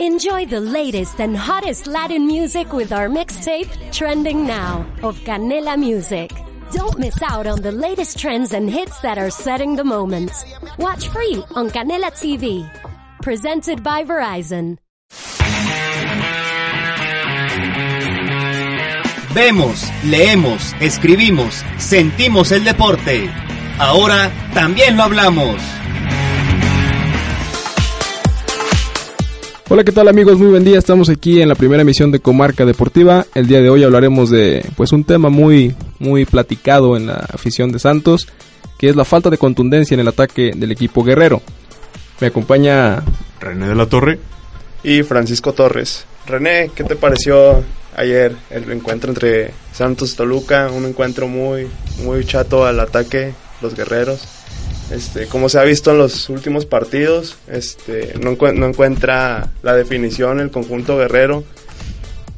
Enjoy the latest and hottest Latin music with our mixtape, Trending Now, of Canela Music. Don't miss out on the latest trends and hits that are setting the moment. Watch free on Canela TV. Presented by Verizon. Vemos, leemos, escribimos, sentimos el deporte. Ahora también lo hablamos. Hola, ¿qué tal amigos? Muy buen día. Estamos aquí en la primera emisión de Comarca Deportiva. El día de hoy hablaremos de pues un tema muy muy platicado en la afición de Santos, que es la falta de contundencia en el ataque del equipo guerrero. Me acompaña René de la Torre y Francisco Torres. René, ¿qué te pareció ayer el encuentro entre Santos y Toluca? Un encuentro muy muy chato al ataque los guerreros. Este, como se ha visto en los últimos partidos, este, no, encuentra la definición el conjunto guerrero.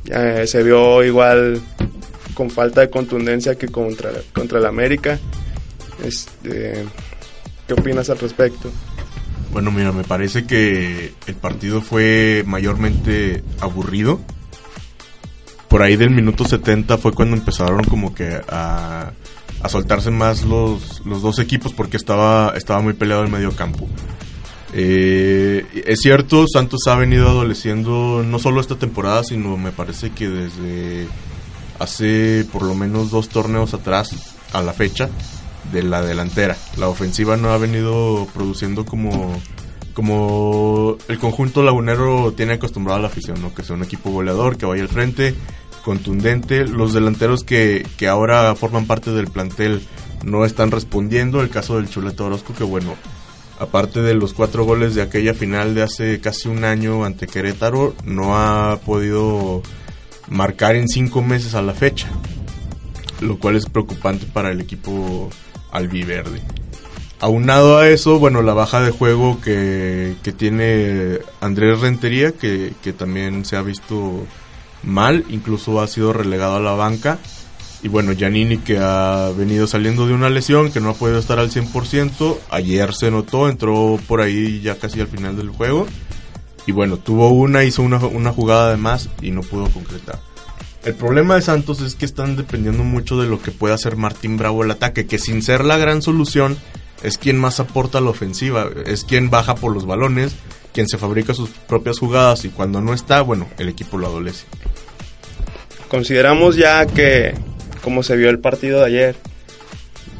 Eh, se vio igual con falta de contundencia que contra, contra el América. Este, ¿Qué opinas al respecto? Bueno, mira, me parece que el partido fue mayormente aburrido. Por ahí del minuto 70 fue cuando empezaron como que a a soltarse más los, los dos equipos porque estaba, estaba muy peleado el medio campo. Eh, es cierto, Santos ha venido adoleciendo no solo esta temporada, sino me parece que desde hace por lo menos dos torneos atrás a la fecha de la delantera. La ofensiva no ha venido produciendo como, como el conjunto lagunero tiene acostumbrado a la afición, ¿no? que sea un equipo goleador, que vaya al frente, contundente. Los delanteros que, que ahora forman parte del plantel no están respondiendo. El caso del Chuleta Orozco, que bueno, aparte de los cuatro goles de aquella final de hace casi un año ante Querétaro, no ha podido marcar en cinco meses a la fecha, lo cual es preocupante para el equipo albiverde. Aunado a eso, bueno, la baja de juego que, que tiene Andrés Rentería, que, que también se ha visto mal, incluso ha sido relegado a la banca. Y bueno, Giannini que ha venido saliendo de una lesión, que no ha podido estar al 100%, ayer se notó, entró por ahí ya casi al final del juego. Y bueno, tuvo una, hizo una, una jugada de más y no pudo concretar. El problema de Santos es que están dependiendo mucho de lo que pueda hacer Martín Bravo el ataque, que sin ser la gran solución, es quien más aporta a la ofensiva, es quien baja por los balones, quien se fabrica sus propias jugadas y cuando no está, bueno, el equipo lo adolece. Consideramos ya que, como se vio el partido de ayer,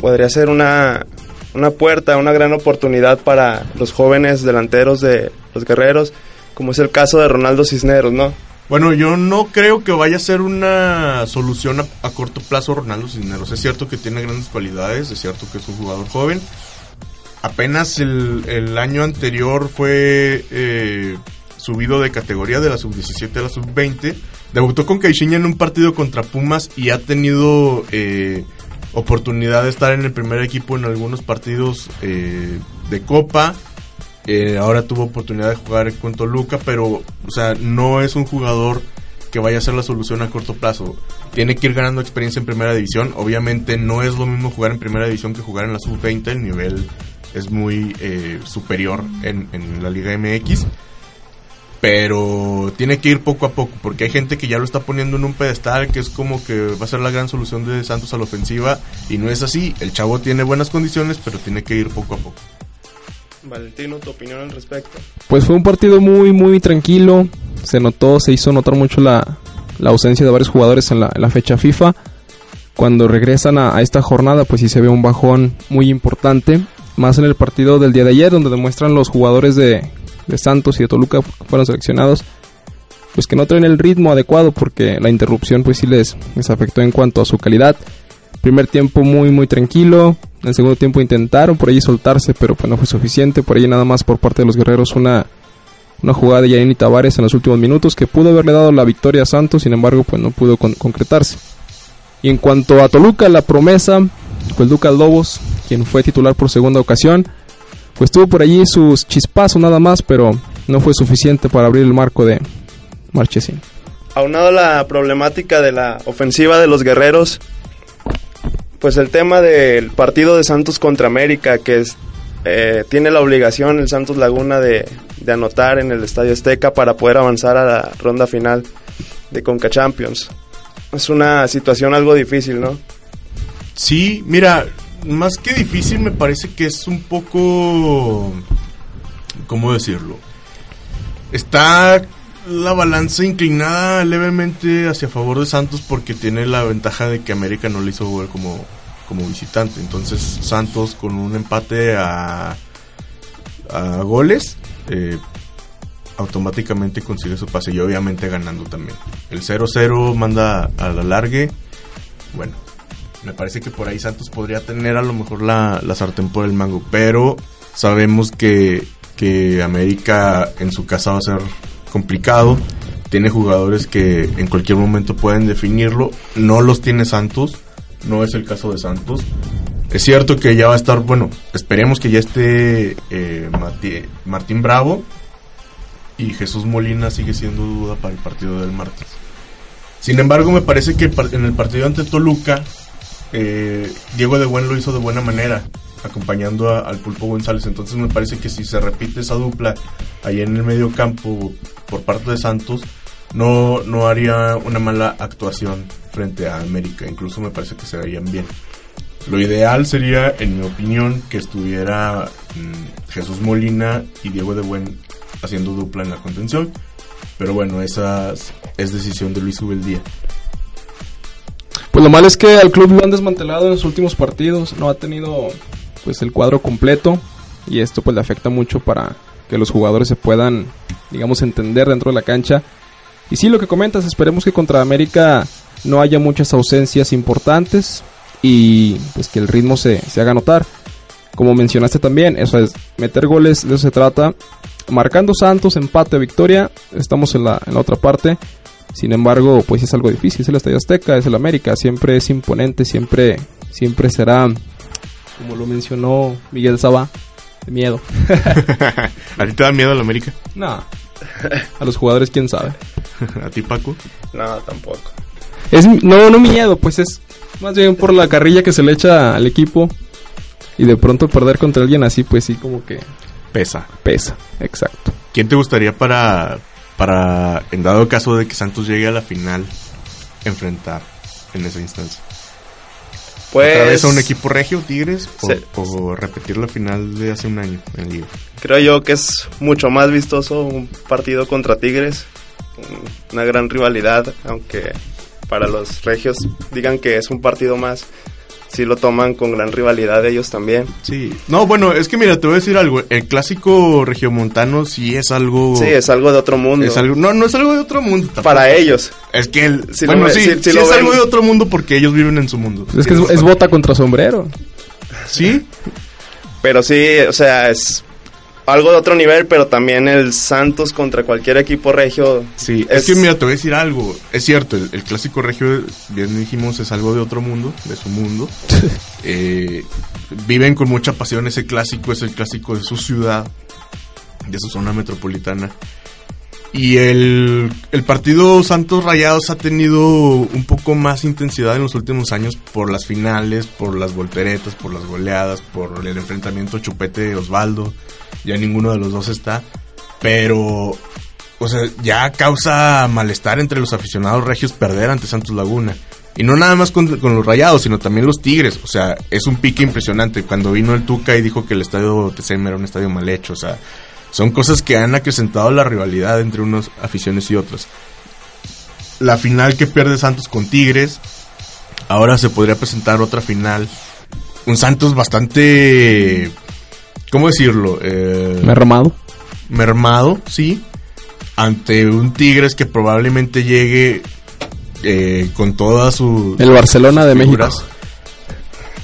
podría ser una, una puerta, una gran oportunidad para los jóvenes delanteros de los guerreros, como es el caso de Ronaldo Cisneros, ¿no? Bueno, yo no creo que vaya a ser una solución a, corto plazo Ronaldo Cisneros. Es cierto que tiene grandes cualidades, es cierto que es un jugador joven, apenas el, año anterior fue eh, subido de categoría de la sub-17 a la sub-20. Debutó con Caixinha en un partido contra Pumas y ha tenido eh, oportunidad de estar en el primer equipo en algunos partidos eh, de Copa. ahora tuvo oportunidad de jugar con Toluca, pero o sea, no es un jugador que vaya a ser la solución a corto plazo. Tiene que ir ganando experiencia en primera división. Obviamente no es lo mismo jugar en primera división que jugar en la sub-20. El nivel es muy eh, superior en, la Liga MX. Pero tiene que ir poco a poco, porque hay gente que ya lo está poniendo en un pedestal, que es como que va a ser la gran solución de Santos a la ofensiva, y no es así. El chavo tiene buenas condiciones, pero tiene que ir poco a poco. Valentino, tu opinión al respecto. Pues fue un partido muy, muy tranquilo. Se notó, se hizo notar mucho la, ausencia de varios jugadores en la, fecha FIFA. Cuando regresan a, a, esta jornada, pues sí se ve un bajón muy importante más en el partido del día de ayer, donde demuestran los jugadores de, Santos y de Toluca que fueron seleccionados, pues que no traen el ritmo adecuado porque la interrupción pues sí les, afectó en cuanto a su calidad. Primer tiempo muy muy tranquilo, en el segundo tiempo intentaron por ahí soltarse, pero pues no fue suficiente, por ahí nada más por parte de los guerreros una, una jugada de Yanini Tavares en los últimos minutos que pudo haberle dado la victoria a Santos, sin embargo pues no pudo concretarse. Y en cuanto a Toluca, la promesa el Lucas Lobos, quien fue titular por segunda ocasión. Pues tuvo por allí sus chispazos nada más, pero no fue suficiente para abrir el marco de Marchesín. Aunado a la problemática de la ofensiva de los guerreros, pues el tema del partido de Santos contra América, que es, eh, tiene la obligación el Santos Laguna de, de anotar en el Estadio Azteca para poder avanzar a la ronda final de Conca Champions. Es una situación algo difícil, ¿no? Sí, mira, más que difícil me parece que es un poco... ¿Cómo decirlo? Está la balanza inclinada levemente hacia favor de Santos porque tiene la ventaja de que América no le hizo jugar como, como visitante. Entonces Santos con un empate a, a goles eh, automáticamente consigue su pase y obviamente ganando también. El 0-0 manda a la largue. Bueno, me parece que por ahí Santos podría tener a lo mejor la, la sartén por el mango, pero sabemos que, que América en su casa va a ser complicado. Tiene jugadores que en cualquier momento pueden definirlo. No los tiene Santos. No es el caso de Santos. Es cierto que ya va a estar, bueno, esperemos que ya esté eh, Martín Bravo. Y Jesús Molina sigue siendo duda para el partido del martes. Sin embargo, me parece que en el partido ante Toluca, eh, Diego de Buen lo hizo de buena manera acompañando al Pulpo González. Entonces me parece que si se repite esa dupla ahí en el medio campo por parte de Santos, no, no haría una mala actuación frente a América. Incluso me parece que se verían bien. Lo ideal sería, en mi opinión, que estuviera mm, Jesús Molina y Diego de Buen haciendo dupla en la contención. Pero bueno, esa es decisión de Luis Ubeldía. Pues lo malo es que al club lo han desmantelado en los últimos partidos. No ha tenido pues el cuadro completo y esto pues le afecta mucho para que los jugadores se puedan digamos entender dentro de la cancha. Y sí lo que comentas esperemos que contra América no haya muchas ausencias importantes y pues que el ritmo se, se haga notar. Como mencionaste también eso es meter goles de eso se trata. Marcando Santos empate victoria estamos en la, en la otra parte sin embargo pues es algo difícil es el Estadio Azteca es el América siempre es imponente siempre siempre será como lo mencionó Miguel Saba, de miedo. ¿A ti te da miedo la América? No. A los jugadores, quién sabe. ¿A ti, Paco? No, tampoco. Es, no, no miedo, pues es más bien por la carrilla que se le echa al equipo. Y de pronto perder contra alguien así, pues sí, como que. Pesa. Pesa, exacto. ¿Quién te gustaría para, para, en dado caso de que Santos llegue a la final, enfrentar en esa instancia? Pues, ¿Otra vez a un equipo regio, Tigres? O, repetir la final de hace un año en Liga? Creo yo que es mucho más vistoso un partido contra Tigres. Una gran rivalidad, aunque para los regios digan que es un partido más sí lo toman con gran rivalidad ellos también. Sí. No, bueno, es que mira, te voy a decir algo. El clásico regiomontano sí es algo... Sí, es algo de otro mundo. Es algo... No, no es algo de otro mundo. Para ellos. Es que... El... bueno, sí, sí, es algo de otro mundo porque ellos viven en su mundo. Es que es, es bota contra sombrero. ¿Sí? Pero sí, o sea, es algo de otro nivel, pero también el Santos contra cualquier equipo regio. Sí, es, que mira, te voy a decir algo. Es cierto, el, clásico regio, bien dijimos, es algo de otro mundo, de su mundo. Eh, viven con mucha pasión ese clásico, es el clásico de su ciudad, de su zona metropolitana. Y el, el partido Santos Rayados ha tenido un poco más intensidad en los últimos años por las finales, por las volteretas, por las goleadas, por el enfrentamiento Chupete Osvaldo ya ninguno de los dos está, pero, o sea, ya causa malestar entre los aficionados regios perder ante Santos Laguna. Y no nada más con, los rayados, sino también los tigres. O sea, es un pique impresionante. Cuando vino el Tuca y dijo que el estadio TCM era un estadio mal hecho. O sea, son cosas que han acrecentado la rivalidad entre unas aficiones y otras. La final que pierde Santos con Tigres. Ahora se podría presentar otra final. Un Santos bastante ¿Cómo decirlo? Eh, mermado. Mermado, sí. Ante un Tigres que probablemente llegue eh, con toda su. El Barcelona de México.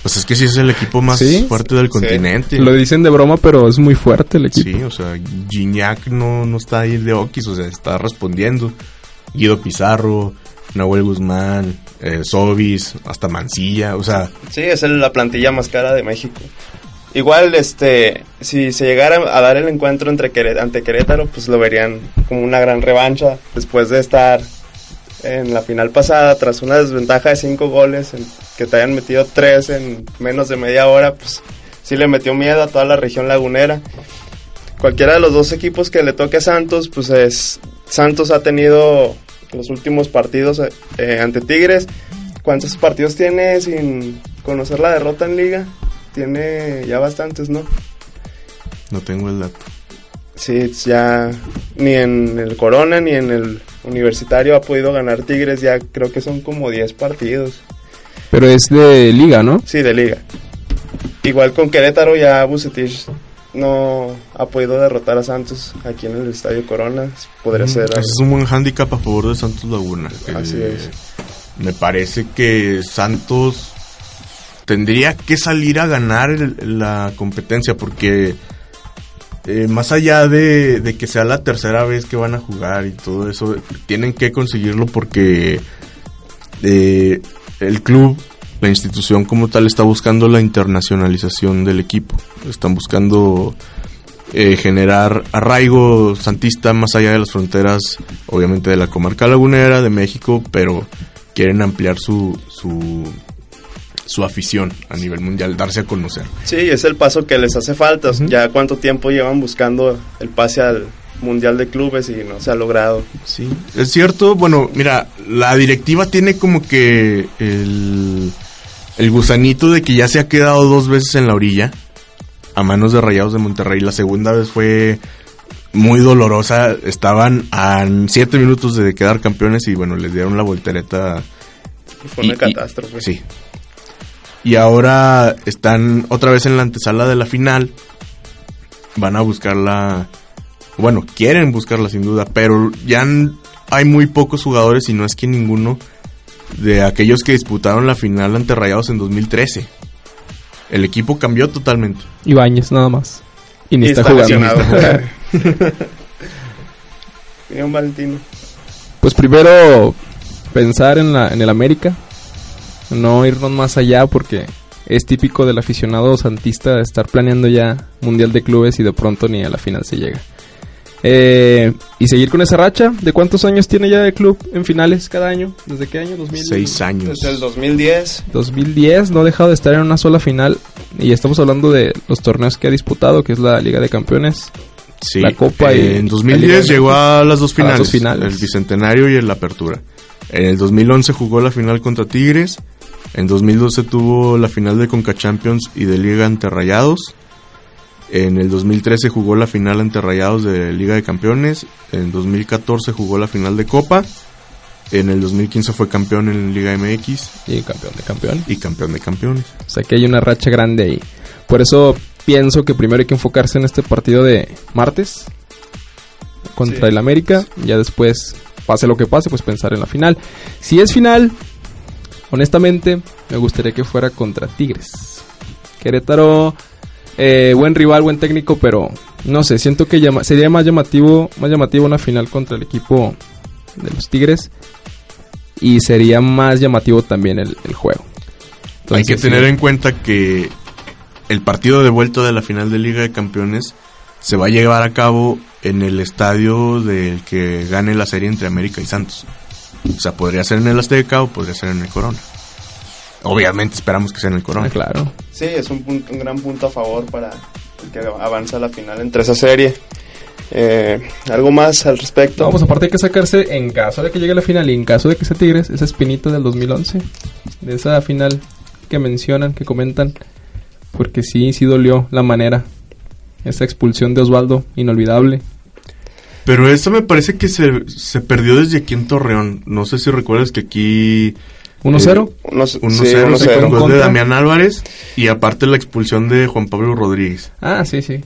Pues es que sí es el equipo más fuerte del continente. Lo dicen de broma, pero es muy fuerte el equipo. Sí, o sea, Gignac no, no está ahí de Oquis, o sea, está respondiendo. Guido Pizarro, Nahuel Guzmán, eh, Sobis, hasta Mancilla, o sea... Sí, es la plantilla más cara de México. Igual, este, si se llegara a dar el encuentro entre ante Querétaro, pues lo verían como una gran revancha después de estar en la final pasada tras una desventaja de cinco goles, en, que te hayan metido tres en menos de media hora, pues sí le metió miedo a toda la región lagunera. cualquiera de los dos equipos que le toque a Santos, pues es Santos ha tenido los últimos partidos eh, ante Tigres. ¿Cuántos partidos tiene sin conocer la derrota en liga? Tiene ya bastantes, ¿no? No tengo el dato. Sí, ya ni en el Corona ni en el Universitario ha podido ganar Tigres, ya creo que son como 10 partidos. Pero es de liga, ¿no? Sí, de liga. Igual con Querétaro ya Bucetich no ha podido derrotar a Santos aquí en el Estadio Corona. Podría ser. Ese es un buen handicap a favor de Santos Laguna. Así Eh, es. Me parece que Santos tendría que salir a ganar la competencia porque eh, más allá de, de que sea la tercera vez que van a jugar y todo eso, tienen que conseguirlo porque eh, el club, la institución como tal, está buscando la internacionalización del equipo. Están buscando eh, generar arraigo santista más allá de las fronteras, obviamente de la comarca lagunera, de México, pero quieren ampliar su, su, su afición a nivel mundial, darse a conocer. Sí, es el paso que les hace falta. Ya cuánto tiempo llevan buscando el pase al Mundial de Clubes y no se ha logrado. Sí, es cierto. Bueno, mira, la directiva tiene como que el, el gusanito de que ya se ha quedado dos veces en la orilla a manos de Rayados de Monterrey. La segunda vez fue muy dolorosa. Estaban a siete minutos de quedar campeones y bueno, les dieron la voltereta. Fue una y- catástrofe. Sí. Y ahora están otra vez en la antesala de la final. Van a buscarla. Bueno, quieren buscarla sin duda, pero ya hay muy pocos jugadores y no es que ninguno de aquellos que disputaron la final ante Rayados en 2013. El equipo cambió totalmente. Ibáñez, nada más. Y ni está, está jugando. lesionado. Bien, Valentino. Pues primero pensar en, la, en el América, no irnos más allá porque es típico del aficionado santista estar planeando ya Mundial de Clubes y de pronto ni a la final se llega. Eh, y seguir con esa racha, ¿de cuántos años tiene ya el club en finales cada año? ¿Desde qué año? 2000, Seis años. Desde el 2010. 2010 no ha dejado de estar en una sola final y estamos hablando de los torneos que ha disputado, que es la Liga de Campeones. Sí, la Copa y en la Liga 2010 de llegó a las dos A las finales, dos finales. el bicentenario y el apertura. En el 2011 jugó la final contra Tigres. En 2012 tuvo la final de Conca Champions y de Liga ante Rayados. En el 2013 jugó la final ante Rayados de Liga de Campeones. En 2014 jugó la final de Copa. En el 2015 fue campeón en Liga MX Y campeón de campeón. y campeón de campeones. O sea que hay una racha grande ahí. Por eso pienso que primero hay que enfocarse en este partido de martes contra Sí. el América. Ya después, pase lo que pase, pues pensar en la final. Si es final, honestamente, me gustaría que fuera contra Tigres. Querétaro, eh, buen rival, buen técnico, pero no sé, siento que llama- sería más llamativo, más llamativo una final contra el equipo de los Tigres. Y sería más llamativo también el, el juego. Hay que tener sí. en cuenta que el partido de vuelta de la final de Liga de Campeones se va a llevar a cabo en el estadio del que gane la serie entre América y Santos. O sea, podría ser en el Azteca o podría ser en el Corona. Obviamente esperamos que sea en el Corona. Ah, claro. Sí, es un, punto- un gran punto a favor para el que avanza a la final entre esa serie. Eh, ¿Algo más al respecto? No, pues aparte hay que sacarse, en caso de que llegue la final y en caso de que sea Tigres, esa espinita del 2011. De esa final que mencionan, que comentan. Porque sí, sí dolió la manera. Esa expulsión de Osvaldo, inolvidable. Pero eso me parece que se, se perdió desde aquí en Torreón. No sé si recuerdas que aquí 1-0. Unos, 1-0 sí, se 1-0. fue gol de. Damián Álvarez y aparte la expulsión de Juan Pablo Rodríguez. Ah, sí, sí.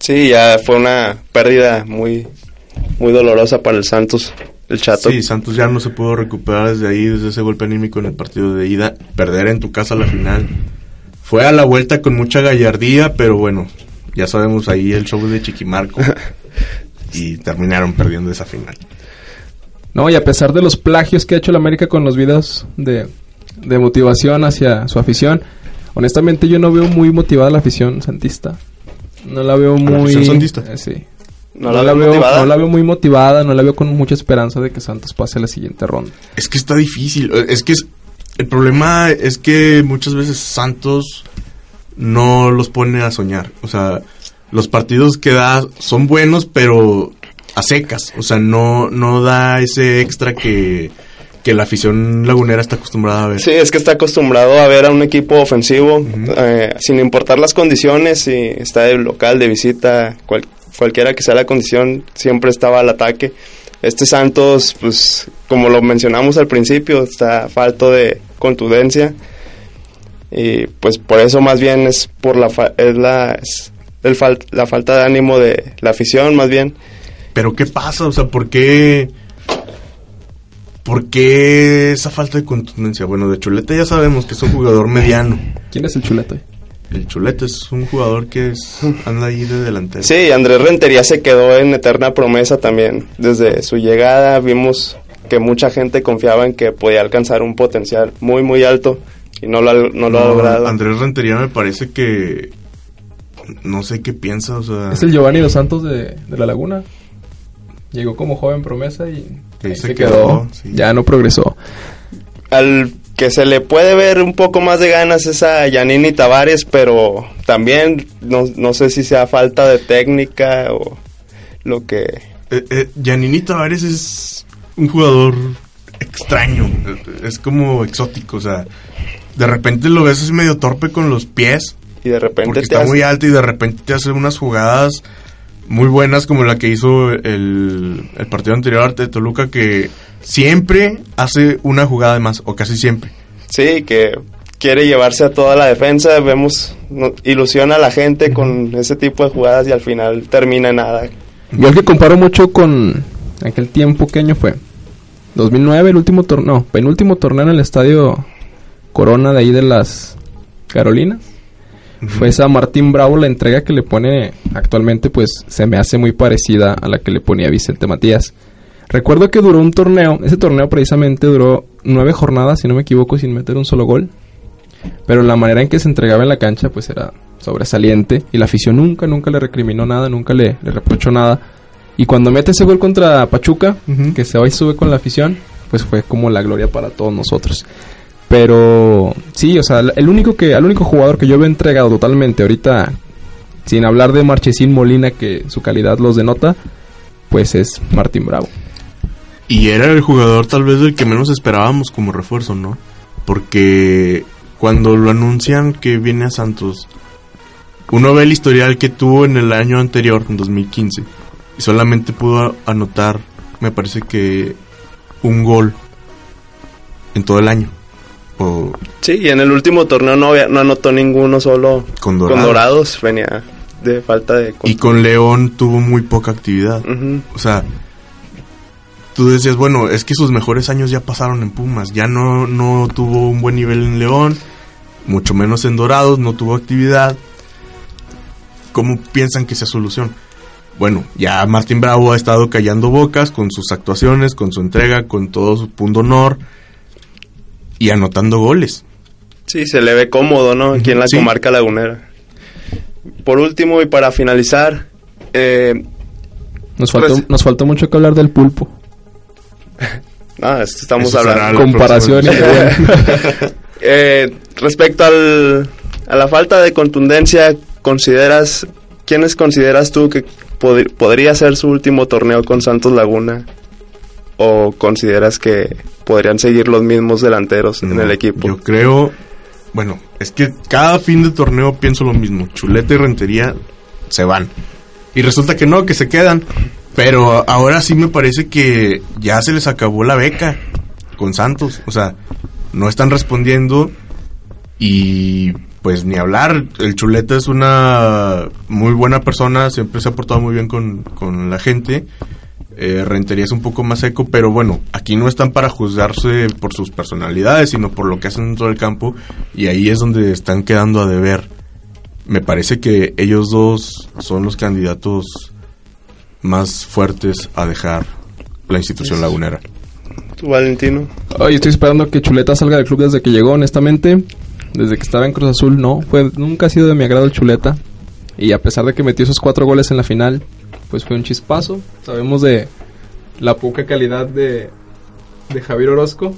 Sí, ya fue una pérdida muy, muy dolorosa para el Santos, el Chato. Sí, Santos ya no se pudo recuperar desde ahí, desde ese golpe anímico en el partido de ida. Perder en tu casa la final. Fue a la vuelta con mucha gallardía, pero bueno, ya sabemos ahí el show de Chiquimarco. y terminaron perdiendo esa final. No, y a pesar de los plagios que ha hecho la América con los videos de, de motivación hacia su afición, honestamente yo no veo muy motivada la afición santista. No la veo la muy... afición santista? Eh, sí. ¿No la veo no la veo muy motivada, no la veo con mucha esperanza de que Santos pase a la siguiente ronda. Es que está difícil. Es que es- el problema es que muchas veces Santos no los pone a soñar. O sea, los partidos que da son buenos, pero a secas. O sea, no, no da ese extra que, que la afición lagunera está acostumbrada a ver. Sí, es que está acostumbrado a ver a un equipo ofensivo, eh, sin importar las condiciones, si está de local, de visita, cual- cualquiera que sea la condición, siempre estaba al ataque. Este Santos, pues, como lo mencionamos al principio, está falto de contundencia. Y pues por eso más bien es por la fa- es la es el fal- la falta de ánimo de la afición más bien. Pero ¿qué pasa? O sea, ¿por qué... ¿Por qué esa falta de contundencia? Bueno, de Chuleta ya sabemos que es un jugador mediano. ¿Quién es el chuleta? El Chuleta es un jugador que es, anda ahí de delantero. Sí, Andrés Rentería se quedó en eterna promesa también. Desde su llegada vimos que mucha gente confiaba en que podía alcanzar un potencial muy, muy alto y no lo, ha- no lo ha logrado. Andrés Rentería me parece que... No sé qué piensa, o sea... Es el Giovanni Dos Santos de, de La Laguna. Llegó como joven promesa y Ahí se se quedó, quedó. sí. Ya no progresó. Al que se le puede ver un poco más de ganas es a Yanini Tavares, pero también no, no sé si sea falta de técnica o lo que... Eh, eh, Giannini Tavares es un jugador extraño, es como exótico, o sea, de repente lo ves así medio torpe con los pies, Y de repente porque te está hace- muy alto y de repente te hace unas jugadas muy buenas como la que hizo el, el partido anterior de Toluca, que siempre hace una jugada de más, o casi siempre. Sí, que quiere llevarse a toda la defensa. Vemos, no- ilusiona a la gente con ese tipo de jugadas y al final termina nada. Yo el que comparo mucho con aquel tiempo, ¿qué año fue? 2009, el último torneo, no, penúltimo torneo en el estadio Corona de ahí de las Carolinas. Fue esa Martín Bravo, la entrega que le pone actualmente, pues se me hace muy parecida a la que le ponía Vicente Matías. Recuerdo que duró un torneo, ese torneo precisamente duró nueve jornadas, si no me equivoco, sin meter un solo gol. Pero la manera en que se entregaba en la cancha, pues era sobresaliente. Y la afición nunca, nunca le recriminó nada, nunca le, le reprochó nada. Y cuando mete ese gol contra Pachuca, que se va y sube con la afición, pues fue como la gloria para todos nosotros. Pero sí, o sea, el único que, el único jugador que yo veo entregado totalmente ahorita, sin hablar de Marchesín Molina, que su calidad los denota, pues es Martín Bravo. Y era el jugador tal vez del que menos esperábamos como refuerzo, ¿no? Porque cuando lo anuncian que viene a Santos, uno ve el historial que tuvo en el año anterior, en 2015, y solamente pudo anotar, me parece que, un gol en todo el año. O Sí, y en el último torneo no, había- no anotó ninguno solo con con Dorados. Dorados. Venía de falta de... Y con León tuvo muy poca actividad. O sea, tú decías, bueno, es que sus mejores años ya pasaron en Pumas, ya no, no tuvo un buen nivel en León, mucho menos en Dorados, no tuvo actividad. ¿Cómo piensan que sea solución? Bueno, ya Martín Bravo ha estado callando bocas con sus actuaciones, con su entrega, con todo su punto honor y anotando goles. Sí, se le ve cómodo, ¿no? Aquí en la Sí. comarca lagunera. Por último y para finalizar, eh, Nos faltó, Pues- nos faltó mucho que hablar del pulpo. ah, estamos Eso hablando... la Comparación y próxima. Eh, respecto al, a la falta de contundencia, ¿consideras, quiénes consideras tú que pod- podría ser su último torneo con Santos Laguna? ¿O consideras que podrían seguir los mismos delanteros en el equipo? Yo creo, bueno, es que cada fin de torneo pienso lo mismo. Chuleta y Rentería se van. Y resulta que no, que se quedan. Pero ahora sí me parece que ya se les acabó la beca con Santos. O sea, no están respondiendo y pues ni hablar. El Chuleta es una muy buena persona, siempre se ha portado muy bien con, con la gente. Eh, Rentería es un poco más seco, pero bueno, aquí no están para juzgarse por sus personalidades, sino por lo que hacen dentro del campo, y ahí es donde están quedando a deber. Me parece que ellos dos son los candidatos más fuertes a dejar la institución lagunera. ¿Tú, Valentino? Ay, estoy esperando que Chuleta salga del club desde que llegó, honestamente. Desde que estaba en Cruz Azul, no. Fue, nunca ha sido de mi agrado el Chuleta. Y a pesar de que metió esos cuatro goles en la final, pues fue un chispazo. Sabemos de la poca calidad de, de Javier Orozco.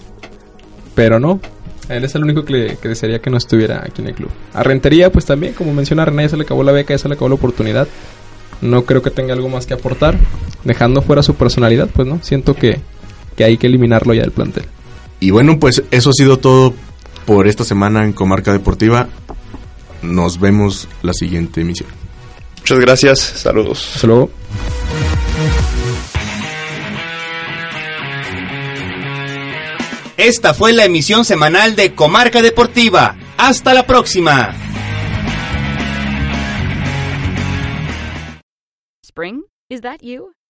Pero no. Él es el único que, que, desearía que no estuviera aquí en el club. A Rentería, pues también, como menciona René, ya se le acabó la beca, ya se le acabó la oportunidad. No creo que tenga algo más que aportar. Dejando fuera su personalidad, pues no. Siento que, que hay que eliminarlo ya del plantel. Y bueno, pues eso ha sido todo por esta semana en Comarca Deportiva. Nos vemos la siguiente emisión. Muchas gracias. Saludos. Hasta luego. Esta fue la emisión semanal de Comarca Deportiva. Hasta la próxima. Spring? Is that you?